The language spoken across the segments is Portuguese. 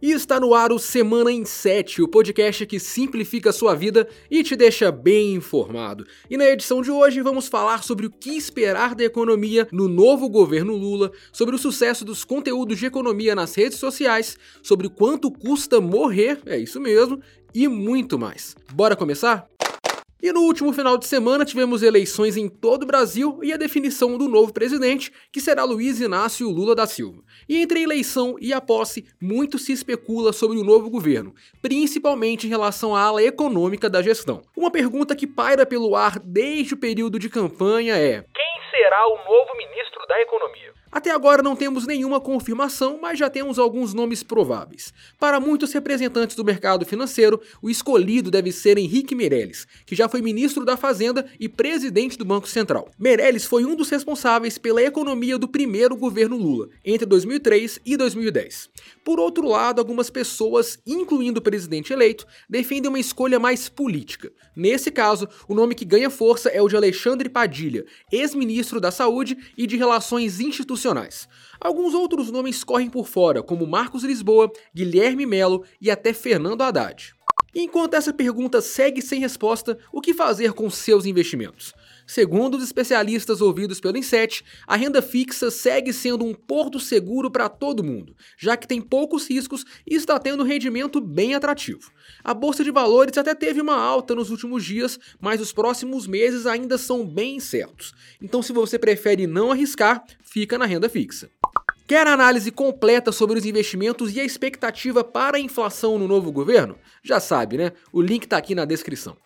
E está no ar o Semana em 7, o podcast que simplifica a sua vida e te deixa bem informado. E na edição de hoje vamos falar sobre o que esperar da economia no novo governo Lula, sobre o sucesso dos conteúdos de economia nas redes sociais, sobre quanto custa morrer, é isso mesmo, e muito mais. Bora começar? E no último final de semana tivemos eleições em todo o Brasil e a definição do novo presidente, que será Luiz Inácio Lula da Silva. E entre a eleição e a posse, muito se especula sobre o novo governo, principalmente em relação à ala econômica da gestão. Uma pergunta que paira pelo ar desde o período de campanha é: quem será o novo ministro? Até agora não temos nenhuma confirmação, mas já temos alguns nomes prováveis. Para muitos representantes do mercado financeiro, o escolhido deve ser Henrique Meirelles, que já foi ministro da Fazenda e presidente do Banco Central. Meirelles foi um dos responsáveis pela economia do primeiro governo Lula, entre 2003 e 2010. Por outro lado, algumas pessoas, incluindo o presidente eleito, defendem uma escolha mais política. Nesse caso, o nome que ganha força é o de Alexandre Padilha, ex-ministro da Saúde e de Relações Institucionais Alguns outros nomes correm por fora, como Marcos Lisboa, Guilherme Melo e até Fernando Haddad. Enquanto essa pergunta segue sem resposta, o que fazer com seus investimentos? Segundo os especialistas ouvidos pelo Inset, a renda fixa segue sendo um porto seguro para todo mundo, já que tem poucos riscos e está tendo um rendimento bem atrativo. A bolsa de valores até teve uma alta nos últimos dias, mas os próximos meses ainda são bem incertos. Então, se você prefere não arriscar, fica na renda fixa. Quer análise completa sobre os investimentos e a expectativa para a inflação no novo governo? Já sabe, né? O link está aqui na descrição.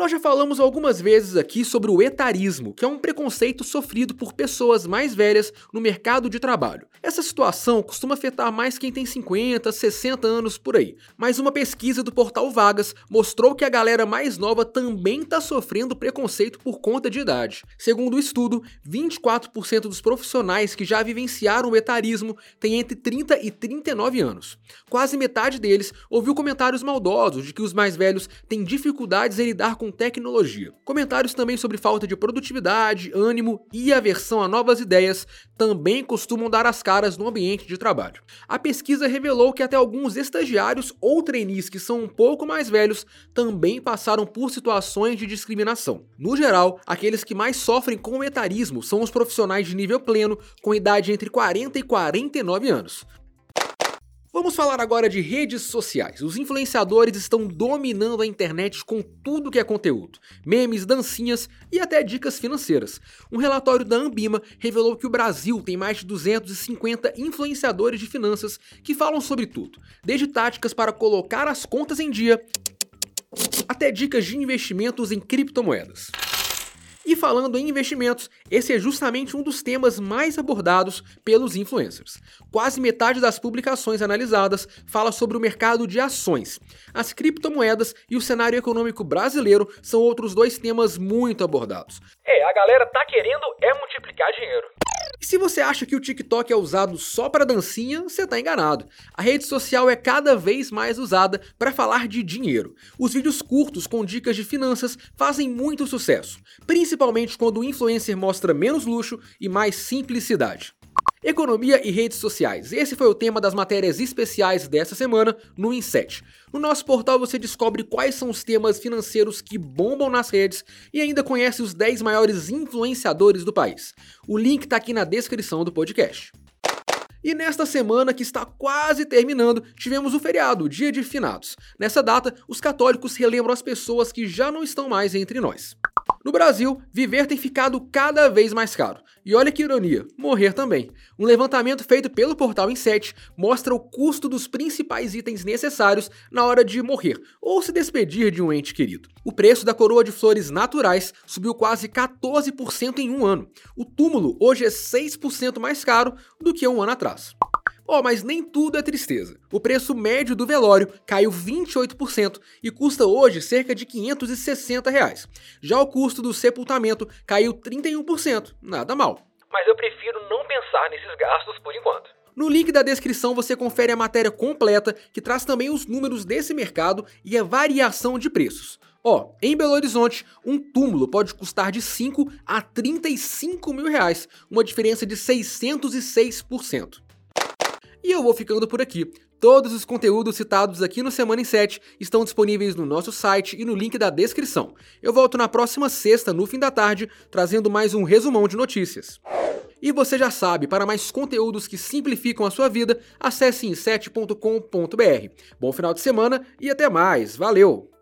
Nós já falamos algumas vezes aqui sobre o etarismo, que é um preconceito sofrido por pessoas mais velhas no mercado de trabalho. Essa situação costuma afetar mais quem tem 50, 60 anos por aí, mas uma pesquisa do portal Vagas mostrou que a galera mais nova também está sofrendo preconceito por conta de idade. Segundo o estudo, 24% dos profissionais que já vivenciaram o etarismo têm entre 30 e 39 anos. Quase metade deles ouviu comentários maldosos de que os mais velhos têm dificuldades em lidar com tecnologia. Comentários também sobre falta de produtividade, ânimo e aversão a novas ideias também costumam dar as caras no ambiente de trabalho. A pesquisa revelou que até alguns estagiários ou trainees que são um pouco mais velhos também passaram por situações de discriminação. No geral, aqueles que mais sofrem com o etarismo são os profissionais de nível pleno com idade entre 40 e 49 anos. Vamos falar agora de redes sociais. Os influenciadores estão dominando a internet com tudo que é conteúdo: memes, dancinhas e até dicas financeiras. Um relatório da Ambima revelou que o Brasil tem mais de 250 influenciadores de finanças que falam sobre tudo, desde táticas para colocar as contas em dia até dicas de investimentos em criptomoedas. E falando em investimentos, esse é justamente um dos temas mais abordados pelos influencers. Quase metade das publicações analisadas fala sobre o mercado de ações. As criptomoedas e o cenário econômico brasileiro são outros dois temas muito abordados. É, a galera tá querendo é multiplicar dinheiro. E se você acha que o TikTok é usado só para dancinha, você está enganado. A rede social é cada vez mais usada para falar de dinheiro. Os vídeos curtos com dicas de finanças fazem muito sucesso, principalmente quando o influencer mostra menos luxo e mais simplicidade. Economia e redes sociais. Esse foi o tema das matérias especiais dessa semana no Inset. No nosso portal você descobre quais são os temas financeiros que bombam nas redes e ainda conhece os 10 maiores influenciadores do país. O link está aqui na descrição do podcast. E nesta semana que está quase terminando, tivemos o feriado, o Dia de Finados. Nessa data, os católicos relembram as pessoas que já não estão mais entre nós. No Brasil, viver tem ficado cada vez mais caro. E olha que ironia, morrer também. Um levantamento feito pelo portal Inset mostra o custo dos principais itens necessários na hora de morrer ou se despedir de um ente querido. O preço da coroa de flores naturais subiu quase 14% em um ano. O túmulo hoje é 6% mais caro do que um ano atrás. Oh, mas nem tudo é tristeza. O preço médio do velório caiu 28% e custa hoje cerca de 560 reais. Já o custo do sepultamento caiu 31%, nada mal. Mas eu prefiro não pensar nesses gastos por enquanto. No link da descrição você confere a matéria completa que traz também os números desse mercado e a variação de preços. Ó, em Belo Horizonte, um túmulo pode custar de 5 a 35 mil reais, uma diferença de 606%. E eu vou ficando por aqui. Todos os conteúdos citados aqui no Semana em 7 estão disponíveis no nosso site e no link da descrição. Eu volto na próxima sexta, no fim da tarde, trazendo mais um resumão de notícias. E você já sabe, para mais conteúdos que simplificam a sua vida, acesse em7.com.br. Bom final de semana e até mais. Valeu!